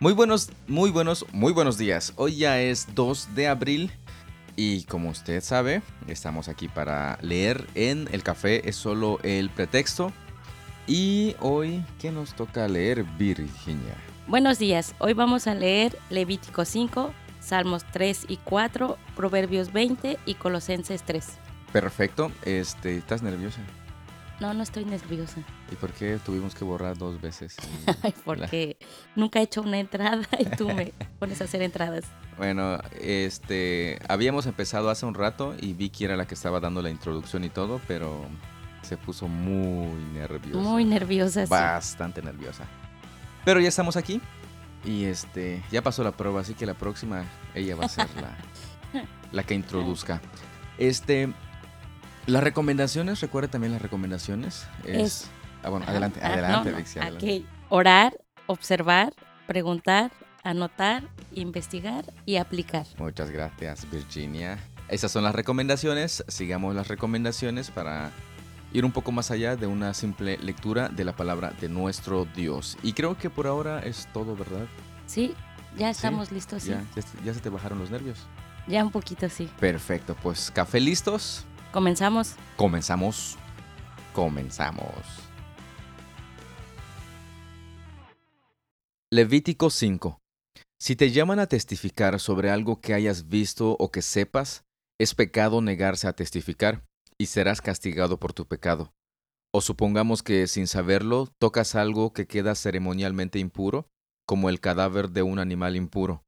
Muy buenos, muy buenos, muy buenos días. Hoy ya es 2 de abril y como usted sabe, estamos aquí para leer en El Café es solo el pretexto. Y hoy, ¿qué nos toca leer, Virginia? Buenos días, hoy vamos a leer Levítico 5, Salmos 3 y 4, Proverbios 20 y Colosenses 3. Perfecto, este, ¿estás nerviosa? No, no estoy nerviosa. ¿Y por qué tuvimos que borrar dos veces? Porque nunca he hecho una entrada y tú me pones a hacer entradas. Bueno, este, habíamos empezado hace un rato y Vicky era la que estaba dando la introducción y todo, pero se puso muy nerviosa. Muy nerviosa, sí. Bastante nerviosa. Pero ya estamos aquí y este, ya pasó la prueba, así que la próxima ella va a ser la, la que introduzca. Este, las recomendaciones, recuerda también las recomendaciones. Es, ah, bueno, adelante, Ah, adelante, no, no. Adelante. Orar, observar, preguntar, anotar, investigar y aplicar. Muchas gracias, Virginia. Esas son las recomendaciones. Sigamos las recomendaciones para ir un poco más allá de una simple lectura de la palabra de nuestro Dios. Y creo que por ahora es todo, ¿verdad? Sí, ya estamos listos, sí. Ya, ya, ya se te bajaron los nervios. Ya un poquito, sí. Perfecto, pues café listos. Comenzamos. Comenzamos. Comenzamos. Levítico 5. Si te llaman a testificar sobre algo que hayas visto o que sepas, es pecado negarse a testificar, y serás castigado por tu pecado. O supongamos que sin saberlo tocas algo que queda ceremonialmente impuro, como el cadáver de un animal impuro.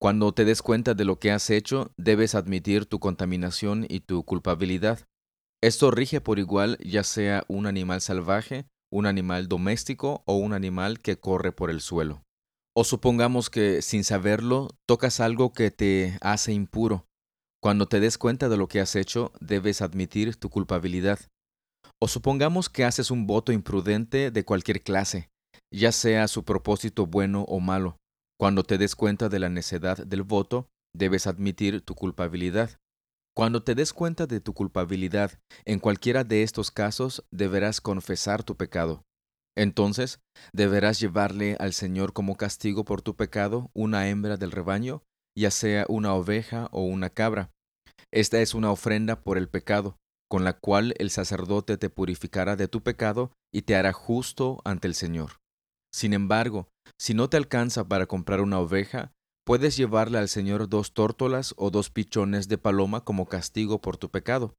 Cuando te des cuenta de lo que has hecho, debes admitir tu contaminación y tu culpabilidad. Esto rige por igual ya sea un animal salvaje, un animal doméstico o un animal que corre por el suelo. O supongamos que, sin saberlo, tocas algo que te hace impuro. Cuando te des cuenta de lo que has hecho, debes admitir tu culpabilidad. O supongamos que haces un voto imprudente de cualquier clase, ya sea su propósito bueno o malo. Cuando te des cuenta de la necedad del voto, debes admitir tu culpabilidad. Cuando te des cuenta de tu culpabilidad en cualquiera de estos casos, deberás confesar tu pecado. Entonces, deberás llevarle al Señor como castigo por tu pecado una hembra del rebaño, ya sea una oveja o una cabra. Esta es una ofrenda por el pecado, con la cual el sacerdote te purificará de tu pecado y te hará justo ante el Señor. Sin embargo, si no te alcanza para comprar una oveja, puedes llevarle al Señor dos tórtolas o dos pichones de paloma como castigo por tu pecado.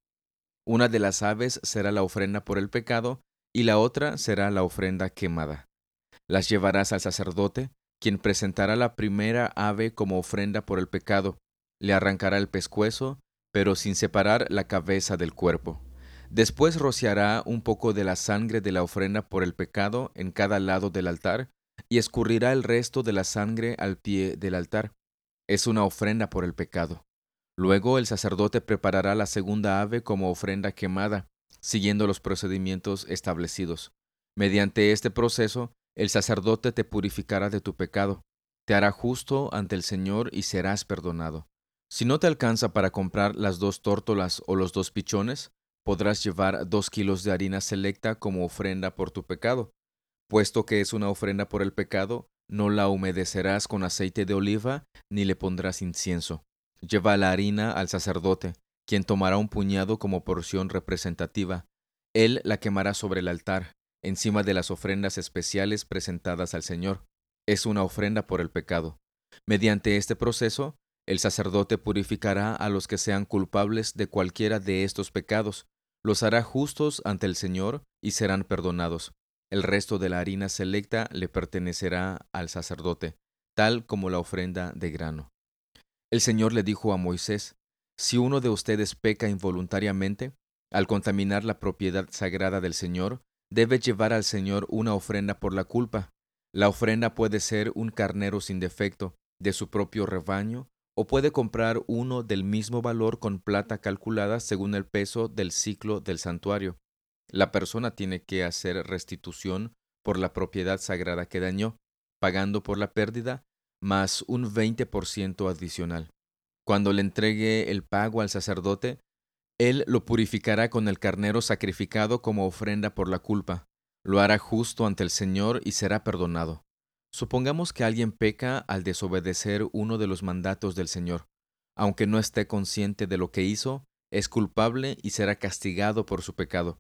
Una de las aves será la ofrenda por el pecado y la otra será la ofrenda quemada. Las llevarás al sacerdote, quien presentará la primera ave como ofrenda por el pecado, le arrancará el pescuezo, pero sin separar la cabeza del cuerpo. Después rociará un poco de la sangre de la ofrenda por el pecado en cada lado del altar, y escurrirá el resto de la sangre al pie del altar. Es una ofrenda por el pecado. Luego el sacerdote preparará la segunda ave como ofrenda quemada, siguiendo los procedimientos establecidos. Mediante este proceso, el sacerdote te purificará de tu pecado, te hará justo ante el Señor y serás perdonado. Si no te alcanza para comprar las dos tórtolas o los dos pichones, podrás llevar dos kilos de harina selecta como ofrenda por tu pecado. Puesto que es una ofrenda por el pecado, no la humedecerás con aceite de oliva ni le pondrás incienso. Lleva la harina al sacerdote, quien tomará un puñado como porción representativa. Él la quemará sobre el altar, encima de las ofrendas especiales presentadas al Señor. Es una ofrenda por el pecado. Mediante este proceso, el sacerdote purificará a los que sean culpables de cualquiera de estos pecados, los hará justos ante el Señor y serán perdonados. El resto de la harina selecta le pertenecerá al sacerdote, tal como la ofrenda de grano. El Señor le dijo a Moisés, Si uno de ustedes peca involuntariamente, al contaminar la propiedad sagrada del Señor, debe llevar al Señor una ofrenda por la culpa. La ofrenda puede ser un carnero sin defecto, de su propio rebaño, o puede comprar uno del mismo valor con plata calculada según el peso del ciclo del santuario. La persona tiene que hacer restitución por la propiedad sagrada que dañó, pagando por la pérdida más un 20% adicional. Cuando le entregue el pago al sacerdote, él lo purificará con el carnero sacrificado como ofrenda por la culpa, lo hará justo ante el Señor y será perdonado. Supongamos que alguien peca al desobedecer uno de los mandatos del Señor. Aunque no esté consciente de lo que hizo, es culpable y será castigado por su pecado.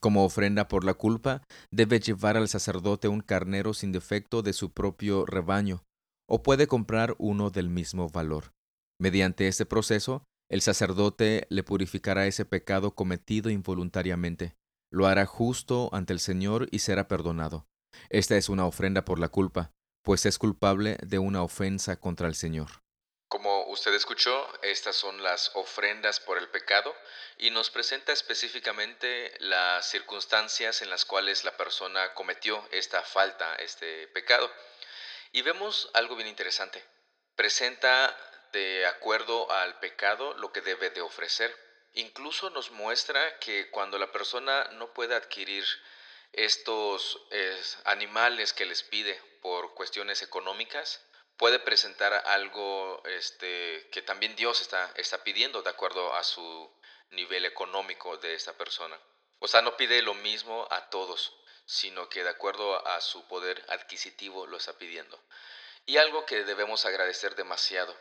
Como ofrenda por la culpa, debe llevar al sacerdote un carnero sin defecto de su propio rebaño, o puede comprar uno del mismo valor. Mediante este proceso, el sacerdote le purificará ese pecado cometido involuntariamente, lo hará justo ante el Señor y será perdonado. Esta es una ofrenda por la culpa, pues es culpable de una ofensa contra el Señor. Usted escuchó, estas son las ofrendas por el pecado y nos presenta específicamente las circunstancias en las cuales la persona cometió esta falta, este pecado. Y vemos algo bien interesante. Presenta de acuerdo al pecado lo que debe de ofrecer. Incluso nos muestra que cuando la persona no puede adquirir estos animales que les pide por cuestiones económicas, puede presentar algo este, que también Dios está, está pidiendo de acuerdo a su nivel económico de esta persona. O sea, no pide lo mismo a todos, sino que de acuerdo a su poder adquisitivo lo está pidiendo. Y algo que debemos agradecer demasiado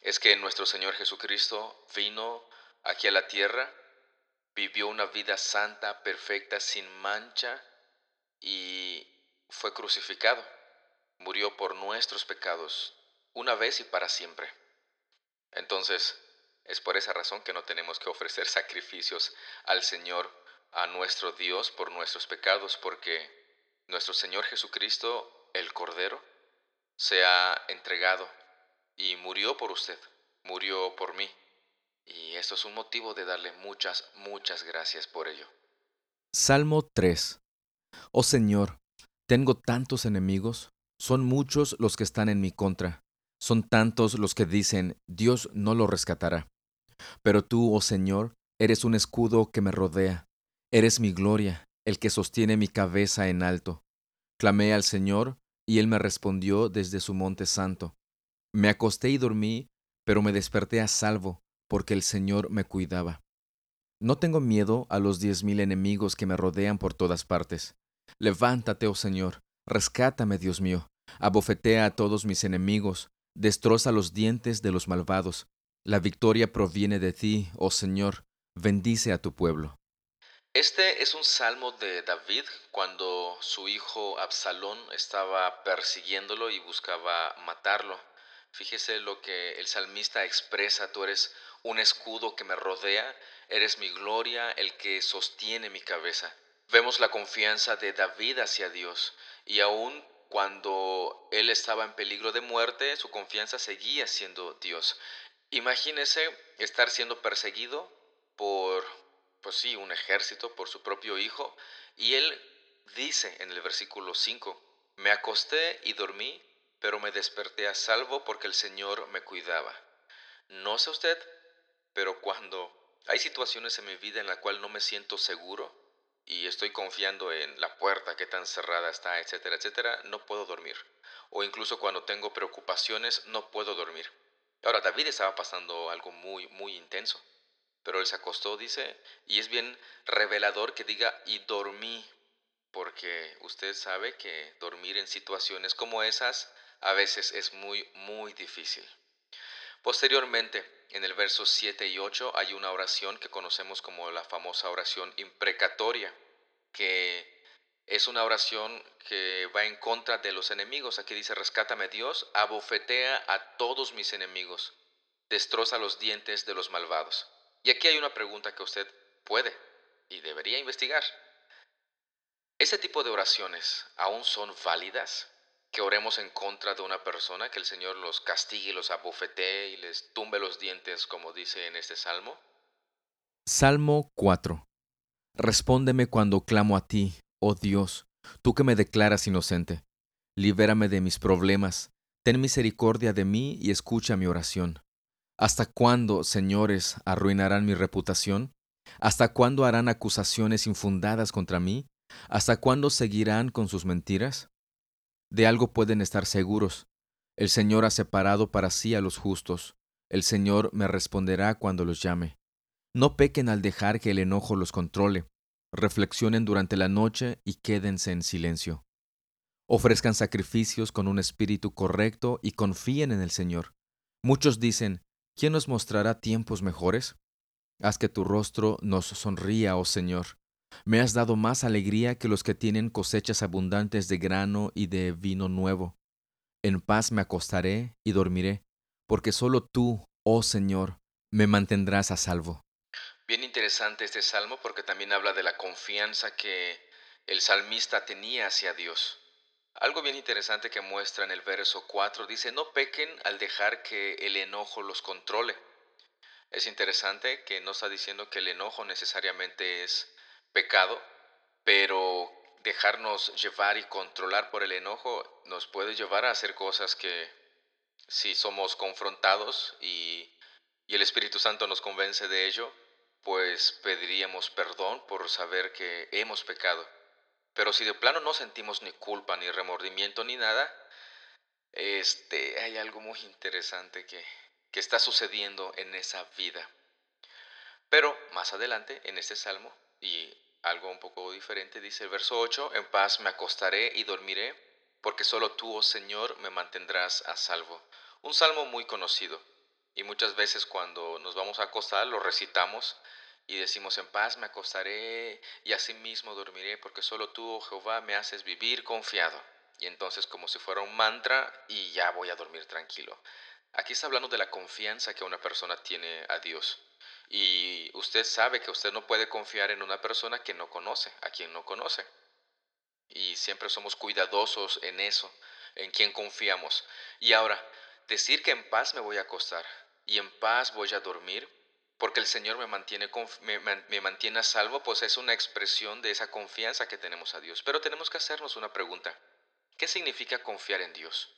es que nuestro Señor Jesucristo vino aquí a la tierra, vivió una vida santa, perfecta, sin mancha y fue crucificado. Murió por nuestros pecados, una vez y para siempre. Entonces, es por esa razón que no tenemos que ofrecer sacrificios al Señor, a nuestro Dios, por nuestros pecados, porque nuestro Señor Jesucristo, el Cordero, se ha entregado y murió por usted, murió por mí. Y esto es un motivo de darle muchas, muchas gracias por ello. Salmo 3 Oh Señor, tengo tantos enemigos, son muchos los que están en mi contra, son tantos los que dicen, Dios no lo rescatará. Pero tú, oh Señor, eres un escudo que me rodea, eres mi gloria, el que sostiene mi cabeza en alto. Clamé al Señor, y él me respondió desde su monte santo. Me acosté y dormí, pero me desperté a salvo, porque el Señor me cuidaba. No tengo miedo a los diez mil enemigos que me rodean por todas partes. Levántate, oh Señor, rescátame, Dios mío, abofetea a todos mis enemigos, destroza los dientes de los malvados. La victoria proviene de ti, oh Señor, bendice a tu pueblo. Este es un salmo de David cuando su hijo Absalón estaba persiguiéndolo y buscaba matarlo. Fíjese lo que el salmista expresa, tú eres un escudo que me rodea, eres mi gloria, el que sostiene mi cabeza. Vemos la confianza de David hacia Dios y aun cuando él estaba en peligro de muerte, su confianza seguía siendo Dios. Imagínese estar siendo perseguido por, pues sí, un ejército, por su propio hijo, y él dice en el versículo 5, me acosté y dormí pero me desperté a salvo porque el Señor me cuidaba. No sé usted, pero cuando hay situaciones en mi vida en la cual no me siento seguro y estoy confiando en la puerta que tan cerrada está, etcétera, etcétera, no puedo dormir. O incluso cuando tengo preocupaciones, no puedo dormir. Ahora, David estaba pasando algo muy, muy intenso, pero él se acostó, dice, y es bien revelador que diga, y dormí, porque usted sabe que dormir en situaciones como esas a veces es muy, muy difícil. Posteriormente, en el verso 7 y 8 hay una oración que conocemos como la famosa oración imprecatoria, que es una oración que va en contra de los enemigos. Aquí dice, rescátame Dios, abofetea a todos mis enemigos, destroza los dientes de los malvados. Y aquí hay una pregunta que usted puede y debería investigar. ¿Ese tipo de oraciones aún son válidas? Que oremos en contra de una persona, que el Señor los castigue, los abofetee y les tumbe los dientes, como dice en este salmo? Salmo 4. Respóndeme cuando clamo a ti, oh Dios, tú que me declaras inocente. Libérame de mis problemas, ten misericordia de mí y escucha mi oración. ¿Hasta cuándo, señores, arruinarán mi reputación? ¿Hasta cuándo harán acusaciones infundadas contra mí? ¿Hasta cuándo seguirán con sus mentiras? De algo pueden estar seguros. El Señor ha separado para sí a los justos. El Señor me responderá cuando los llame. No pequen al dejar que el enojo los controle. Reflexionen durante la noche y quédense en silencio. Ofrezcan sacrificios con un espíritu correcto y confíen en el Señor. Muchos dicen, ¿quién nos mostrará tiempos mejores? Haz que tu rostro nos sonría, oh Señor. Me has dado más alegría que los que tienen cosechas abundantes de grano y de vino nuevo. En paz me acostaré y dormiré, porque solo tú, oh Señor, me mantendrás a salvo. Bien interesante este salmo porque también habla de la confianza que el salmista tenía hacia Dios. Algo bien interesante que muestra en el verso 4 dice, no pequen al dejar que el enojo los controle. Es interesante que no está diciendo que el enojo necesariamente es pecado, pero dejarnos llevar y controlar por el enojo nos puede llevar a hacer cosas que si somos confrontados y, y el Espíritu Santo nos convence de ello, pues pediríamos perdón por saber que hemos pecado. Pero si de plano no sentimos ni culpa, ni remordimiento, ni nada, este, hay algo muy interesante que, que está sucediendo en esa vida. Pero más adelante, en este salmo, y algo un poco diferente, dice el verso 8, en paz me acostaré y dormiré, porque solo tú, oh Señor, me mantendrás a salvo. Un salmo muy conocido, y muchas veces cuando nos vamos a acostar lo recitamos y decimos en paz me acostaré y asimismo dormiré porque solo tú, oh Jehová, me haces vivir confiado. Y entonces como si fuera un mantra y ya voy a dormir tranquilo. Aquí está hablando de la confianza que una persona tiene a Dios. Y usted sabe que usted no puede confiar en una persona que no conoce, a quien no conoce. Y siempre somos cuidadosos en eso, en quien confiamos. Y ahora, decir que en paz me voy a acostar y en paz voy a dormir, porque el Señor me mantiene, me, mantiene a salvo, pues es una expresión de esa confianza que tenemos a Dios. Pero tenemos que hacernos una pregunta. ¿Qué significa confiar en Dios?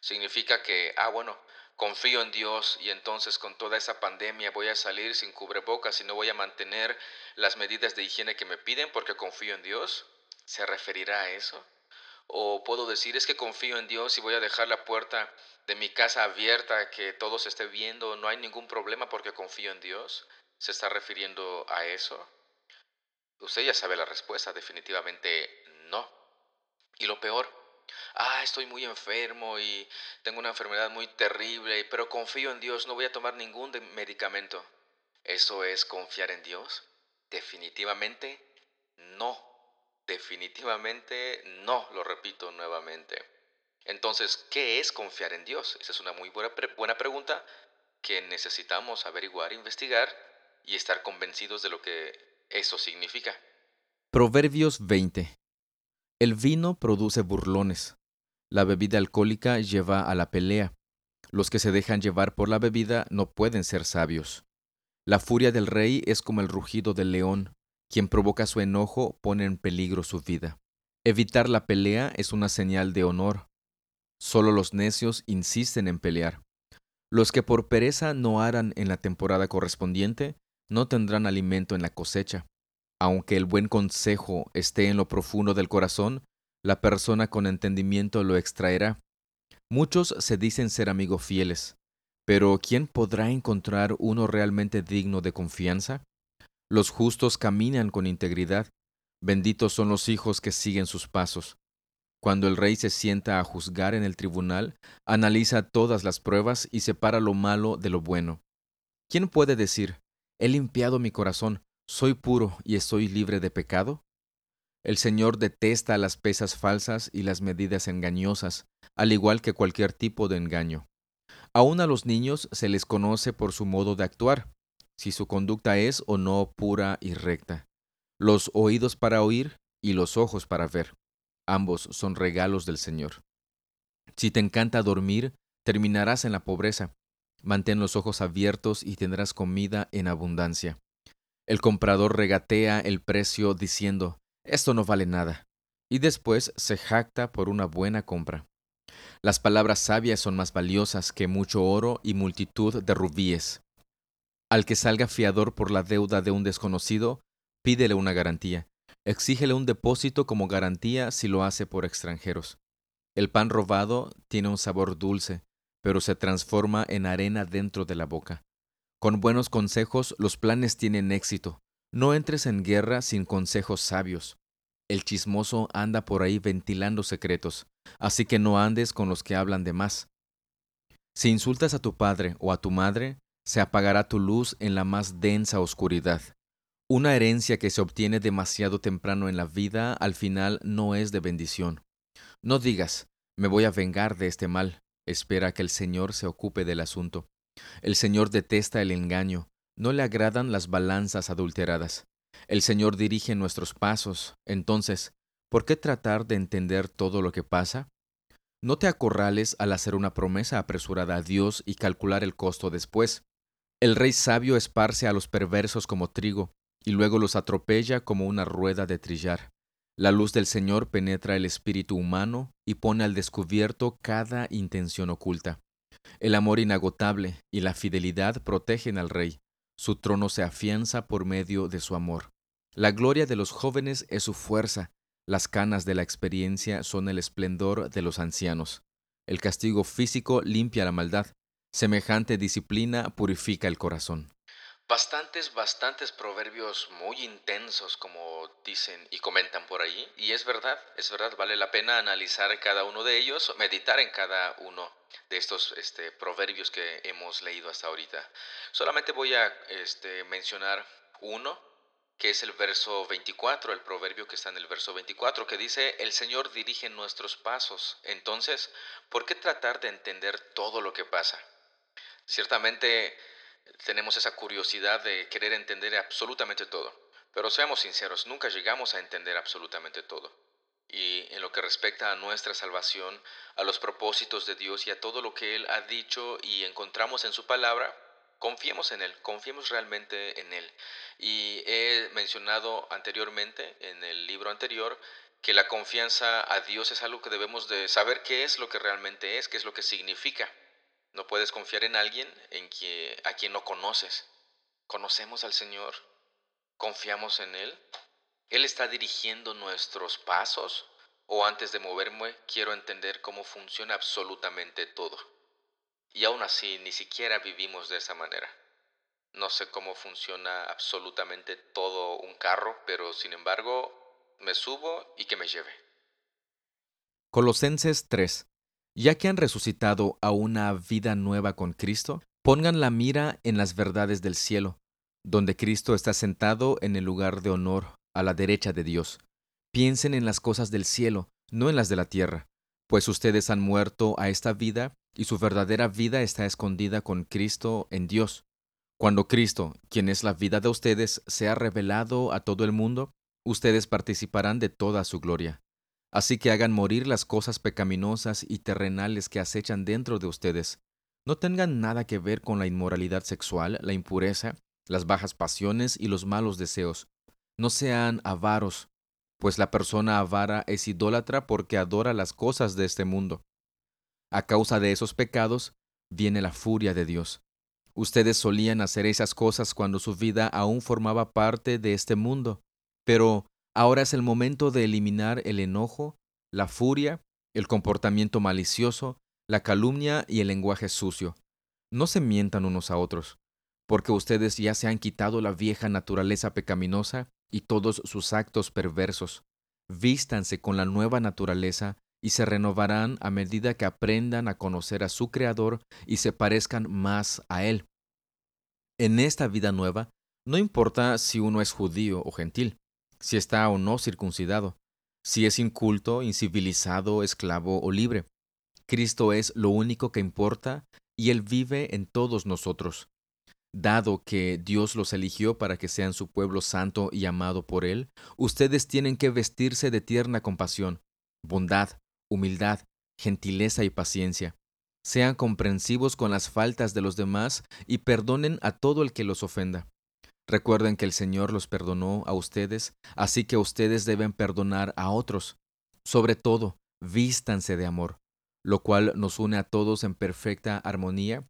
Significa que, ah, bueno, confío en Dios y entonces con toda esa pandemia voy a salir sin cubrebocas y no voy a mantener las medidas de higiene que me piden porque confío en Dios. ¿Se referirá a eso? O puedo decir, es que confío en Dios y voy a dejar la puerta de mi casa abierta, que todo se esté viendo, no hay ningún problema porque confío en Dios. ¿Se está refiriendo a eso? Usted ya sabe la respuesta, definitivamente no. Y lo peor, ah, estoy muy enfermo y tengo una enfermedad muy terrible, pero confío en Dios, no voy a tomar ningún medicamento. ¿Eso es confiar en Dios? Definitivamente no. Definitivamente no, lo repito nuevamente. Entonces, ¿qué es confiar en Dios? Esa es una muy buena, buena pregunta que necesitamos averiguar, investigar y estar convencidos de lo que eso significa. Proverbios 20. El vino produce burlones. La bebida alcohólica lleva a la pelea. Los que se dejan llevar por la bebida no pueden ser sabios. La furia del rey es como el rugido del león. Quien provoca su enojo pone en peligro su vida. Evitar la pelea es una señal de honor. Solo los necios insisten en pelear. Los que por pereza no harán en la temporada correspondiente, no tendrán alimento en la cosecha. Aunque el buen consejo esté en lo profundo del corazón, la persona con entendimiento lo extraerá. Muchos se dicen ser amigos fieles, pero ¿quién podrá encontrar uno realmente digno de confianza? Los justos caminan con integridad. Benditos son los hijos que siguen sus pasos. Cuando el rey se sienta a juzgar en el tribunal, analiza todas las pruebas y separa lo malo de lo bueno. ¿Quién puede decir, he limpiado mi corazón, soy puro y estoy libre de pecado? El Señor detesta las pesas falsas y las medidas engañosas, al igual que cualquier tipo de engaño. Aún a los niños se les conoce por su modo de actuar, si su conducta es o no pura y recta. Los oídos para oír y los ojos para ver. Ambos son regalos del Señor. Si te encanta dormir, terminarás en la pobreza. Mantén los ojos abiertos y tendrás comida en abundancia. El comprador regatea el precio diciendo, esto no vale nada, y después se jacta por una buena compra. Las palabras sabias son más valiosas que mucho oro y multitud de rubíes. Al que salga fiador por la deuda de un desconocido, pídele una garantía. Exígele un depósito como garantía si lo hace por extranjeros. El pan robado tiene un sabor dulce, pero se transforma en arena dentro de la boca. Con buenos consejos los planes tienen éxito. No entres en guerra sin consejos sabios. El chismoso anda por ahí ventilando secretos, así que no andes con los que hablan de más. Si insultas a tu padre o a tu madre, se apagará tu luz en la más densa oscuridad. Una herencia que se obtiene demasiado temprano en la vida al final no es de bendición. No digas, me voy a vengar de este mal, espera que el Señor se ocupe del asunto. El Señor detesta el engaño, no le agradan las balanzas adulteradas. El Señor dirige nuestros pasos, entonces, ¿por qué tratar de entender todo lo que pasa? No te acorrales al hacer una promesa apresurada a Dios y calcular el costo después. El rey sabio esparce a los perversos como trigo, y luego los atropella como una rueda de trillar. La luz del Señor penetra el espíritu humano y pone al descubierto cada intención oculta. El amor inagotable y la fidelidad protegen al rey. Su trono se afianza por medio de su amor. La gloria de los jóvenes es su fuerza, las canas de la experiencia son el esplendor de los ancianos. El castigo físico limpia la maldad, Semejante disciplina purifica el corazón. Bastantes, bastantes proverbios muy intensos, como dicen y comentan por ahí. Y es verdad, es verdad, vale la pena analizar cada uno de ellos, meditar en cada uno de estos este, proverbios que hemos leído hasta ahorita. Solamente voy a este, mencionar uno, que es el verso 24, el proverbio que está en el verso 24, que dice, el Señor dirige nuestros pasos. Entonces, ¿por qué tratar de entender todo lo que pasa? Ciertamente tenemos esa curiosidad de querer entender absolutamente todo, pero seamos sinceros, nunca llegamos a entender absolutamente todo. Y en lo que respecta a nuestra salvación, a los propósitos de Dios y a todo lo que Él ha dicho y encontramos en su palabra, confiemos en Él, confiemos realmente en Él. Y he mencionado anteriormente, en el libro anterior, que la confianza a Dios es algo que debemos de saber qué es lo que realmente es, qué es lo que significa. No puedes confiar en alguien en que, a quien no conoces. ¿Conocemos al Señor? ¿Confiamos en Él? ¿Él está dirigiendo nuestros pasos? ¿O antes de moverme quiero entender cómo funciona absolutamente todo? Y aún así ni siquiera vivimos de esa manera. No sé cómo funciona absolutamente todo un carro, pero sin embargo me subo y que me lleve. Colosenses 3 ya que han resucitado a una vida nueva con Cristo, pongan la mira en las verdades del cielo, donde Cristo está sentado en el lugar de honor a la derecha de Dios. Piensen en las cosas del cielo, no en las de la tierra, pues ustedes han muerto a esta vida y su verdadera vida está escondida con Cristo en Dios. Cuando Cristo, quien es la vida de ustedes, sea revelado a todo el mundo, ustedes participarán de toda su gloria. Así que hagan morir las cosas pecaminosas y terrenales que acechan dentro de ustedes. No tengan nada que ver con la inmoralidad sexual, la impureza, las bajas pasiones y los malos deseos. No sean avaros, pues la persona avara es idólatra porque adora las cosas de este mundo. A causa de esos pecados viene la furia de Dios. Ustedes solían hacer esas cosas cuando su vida aún formaba parte de este mundo, pero Ahora es el momento de eliminar el enojo, la furia, el comportamiento malicioso, la calumnia y el lenguaje sucio. No se mientan unos a otros, porque ustedes ya se han quitado la vieja naturaleza pecaminosa y todos sus actos perversos. Vístanse con la nueva naturaleza y se renovarán a medida que aprendan a conocer a su Creador y se parezcan más a Él. En esta vida nueva, no importa si uno es judío o gentil, si está o no circuncidado, si es inculto, incivilizado, esclavo o libre. Cristo es lo único que importa y Él vive en todos nosotros. Dado que Dios los eligió para que sean su pueblo santo y amado por Él, ustedes tienen que vestirse de tierna compasión, bondad, humildad, gentileza y paciencia. Sean comprensivos con las faltas de los demás y perdonen a todo el que los ofenda. Recuerden que el Señor los perdonó a ustedes, así que ustedes deben perdonar a otros. Sobre todo, vístanse de amor, lo cual nos une a todos en perfecta armonía,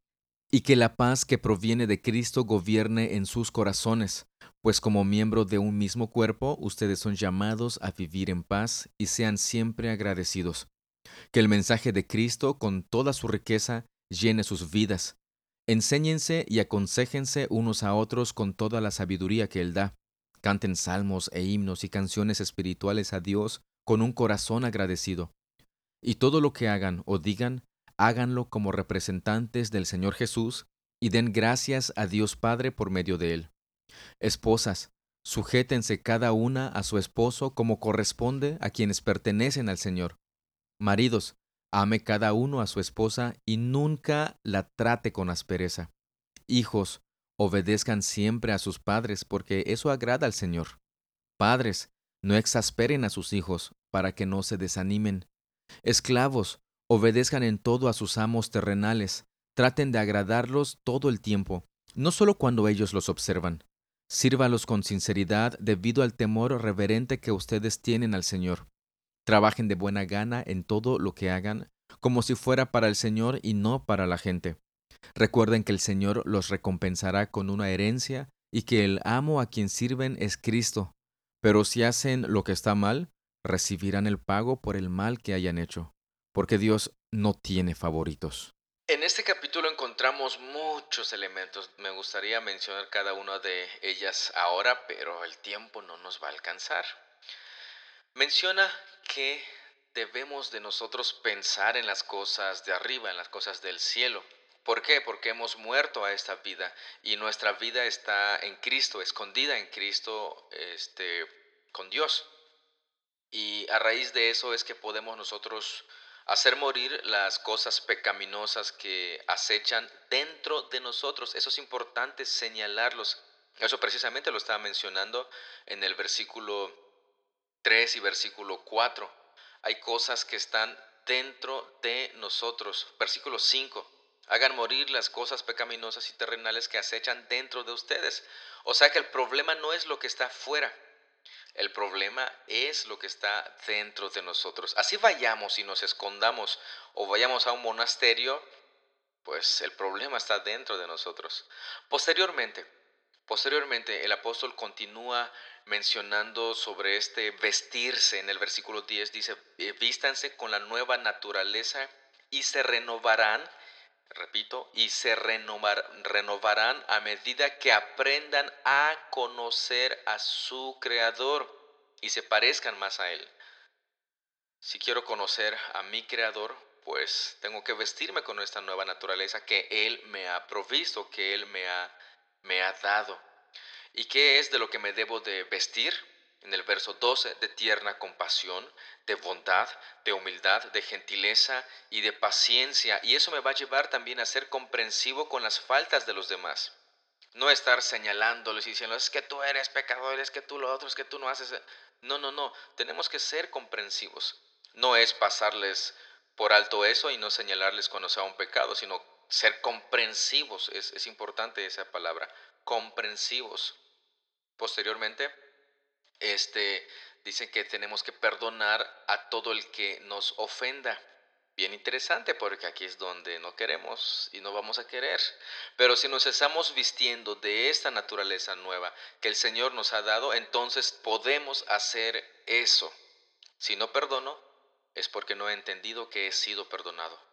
y que la paz que proviene de Cristo gobierne en sus corazones, pues como miembro de un mismo cuerpo, ustedes son llamados a vivir en paz y sean siempre agradecidos. Que el mensaje de Cristo, con toda su riqueza, llene sus vidas, Enséñense y aconséjense unos a otros con toda la sabiduría que Él da. Canten salmos e himnos y canciones espirituales a Dios con un corazón agradecido. Y todo lo que hagan o digan, háganlo como representantes del Señor Jesús y den gracias a Dios Padre por medio de él. Esposas, sujétense cada una a su esposo como corresponde a quienes pertenecen al Señor. Maridos, ame cada uno a su esposa y nunca la trate con aspereza. Hijos, obedezcan siempre a sus padres porque eso agrada al Señor. Padres, no exasperen a sus hijos para que no se desanimen. Esclavos, obedezcan en todo a sus amos terrenales, traten de agradarlos todo el tiempo, no solo cuando ellos los observan. Sírvalos con sinceridad debido al temor reverente que ustedes tienen al Señor. Trabajen de buena gana en todo lo que hagan, como si fuera para el Señor y no para la gente. Recuerden que el Señor los recompensará con una herencia y que el amo a quien sirven es Cristo. Pero si hacen lo que está mal, recibirán el pago por el mal que hayan hecho, porque Dios no tiene favoritos. En este capítulo encontramos muchos elementos. Me gustaría mencionar cada una de ellas ahora, pero el tiempo no nos va a alcanzar. Menciona que debemos de nosotros pensar en las cosas de arriba, en las cosas del cielo. ¿Por qué? Porque hemos muerto a esta vida y nuestra vida está en Cristo, escondida en Cristo, este, con Dios. Y a raíz de eso es que podemos nosotros hacer morir las cosas pecaminosas que acechan dentro de nosotros. Eso es importante señalarlos. Eso precisamente lo estaba mencionando en el versículo 3 y versículo 4. Hay cosas que están dentro de nosotros. Versículo 5 hagan morir las cosas pecaminosas y terrenales que acechan dentro de ustedes. O sea que el problema no es lo que está fuera, el problema es lo que está dentro de nosotros. Así vayamos y nos escondamos o vayamos a un monasterio, pues el problema está dentro de nosotros. Posteriormente, posteriormente el apóstol continúa mencionando sobre este vestirse en el versículo 10 dice, eh, vístanse con la nueva naturaleza y se renovarán repito, y se renovarán a medida que aprendan a conocer a su Creador y se parezcan más a Él. Si quiero conocer a mi Creador, pues tengo que vestirme con esta nueva naturaleza que Él me ha provisto, que Él me ha, me ha dado. ¿Y qué es de lo que me debo de vestir? En el verso 12, de tierna compasión, de bondad, de humildad, de gentileza y de paciencia. Y eso me va a llevar también a ser comprensivo con las faltas de los demás. No estar señalándoles y diciendo, es que tú eres pecador, es que tú lo otro, es que tú no haces. No, no, no. Tenemos que ser comprensivos. No es pasarles por alto eso y no señalarles cuando sea un pecado, sino ser comprensivos. Es, importante esa palabra, comprensivos. Posteriormente, este, dice que tenemos que perdonar a todo el que nos ofenda. Bien interesante porque aquí es donde no queremos y no vamos a querer. Pero si nos estamos vistiendo de esta naturaleza nueva que el Señor nos ha dado, entonces podemos hacer eso. Si no perdono, es porque no he entendido que he sido perdonado.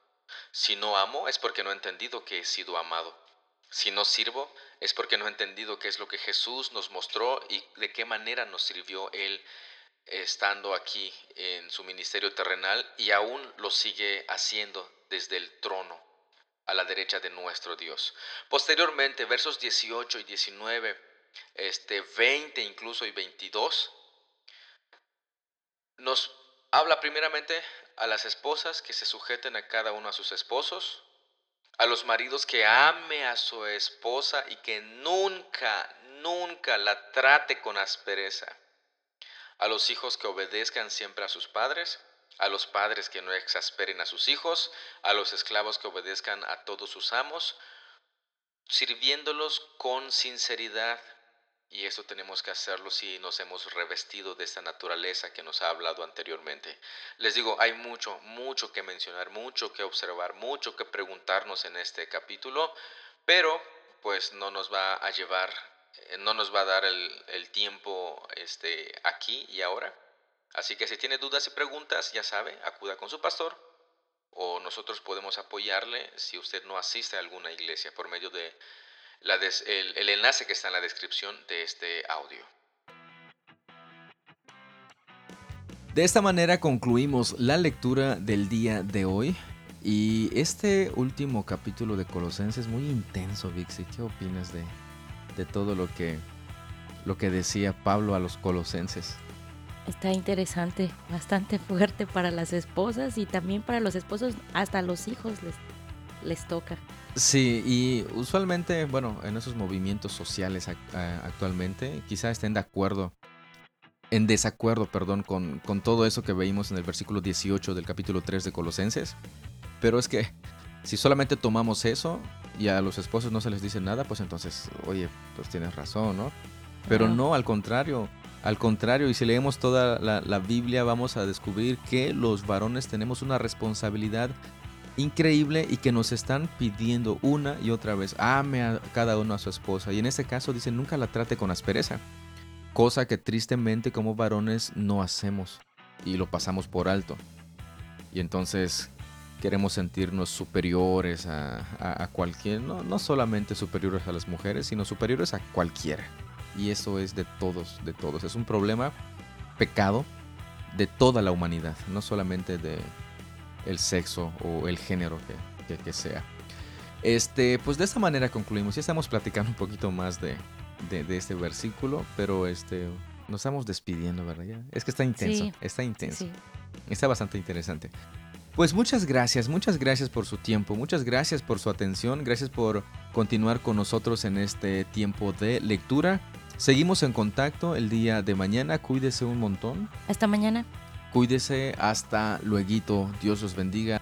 Si no amo, es porque no he entendido que he sido amado. Si no sirvo, es porque no he entendido qué es lo que Jesús nos mostró y de qué manera nos sirvió Él estando aquí en su ministerio terrenal y aún lo sigue haciendo desde el trono a la derecha de nuestro Dios. Posteriormente, versos 18 y 19, este 20 incluso y 22, nos habla primeramente a las esposas que se sujeten a cada uno a sus esposos, a los maridos que ame a su esposa y que nunca, nunca la trate con aspereza, a los hijos que obedezcan siempre a sus padres, a los padres que no exasperen a sus hijos, a los esclavos que obedezcan a todos sus amos, sirviéndolos con sinceridad y eso tenemos que hacerlo si nos hemos revestido de esta naturaleza que nos ha hablado anteriormente. Les digo, hay mucho, mucho que mencionar, mucho que observar, mucho que preguntarnos en este capítulo, pero pues no nos va a llevar, eh, no nos va a dar el, tiempo este, aquí y ahora. Así que si tiene dudas y preguntas, ya sabe, acuda con su pastor o nosotros podemos apoyarle si usted no asiste a alguna iglesia por medio de el, enlace que está en la descripción de este audio. De esta manera concluimos la lectura del día de hoy. Y este último capítulo de Colosenses es muy intenso, Vixi. ¿Qué opinas de, de todo lo que, lo que decía Pablo a los colosenses? Está interesante, bastante fuerte para las esposas y también para los esposos, hasta los hijos les les toca. Sí, y usualmente, bueno, en esos movimientos sociales actualmente, quizá estén de acuerdo, en desacuerdo, perdón, con, con todo eso que veímos en el versículo 18 del capítulo 3 de Colosenses. Pero es que si solamente tomamos eso y a los esposos no se les dice nada, pues entonces, oye, pues tienes razón, ¿no? Pero no, al contrario, al contrario, y si leemos toda la, Biblia vamos a descubrir que los varones tenemos una responsabilidad increíble y que nos están pidiendo una y otra vez, ame a cada uno a su esposa. Y en este caso dice, nunca la trate con aspereza, cosa que tristemente como varones no hacemos y lo pasamos por alto. Y entonces queremos sentirnos superiores a, a, cualquier, no, no solamente superiores a las mujeres, sino superiores a cualquiera. Y eso es de todos, de todos. Es un problema, pecado, de toda la humanidad, no solamente de el sexo o el género que, que, sea. Este, pues de esta manera concluimos. Ya estamos platicando un poquito más de, de, este versículo, pero este, nos estamos despidiendo, ¿verdad? Es que está intenso, está intenso. Está bastante interesante. Pues muchas gracias, muchas gracias por su tiempo, muchas gracias por su atención, gracias por continuar con nosotros en este tiempo de lectura. Seguimos en contacto el día de mañana, cuídese un montón. Hasta mañana. Cuídese hasta luego. Dios los bendiga.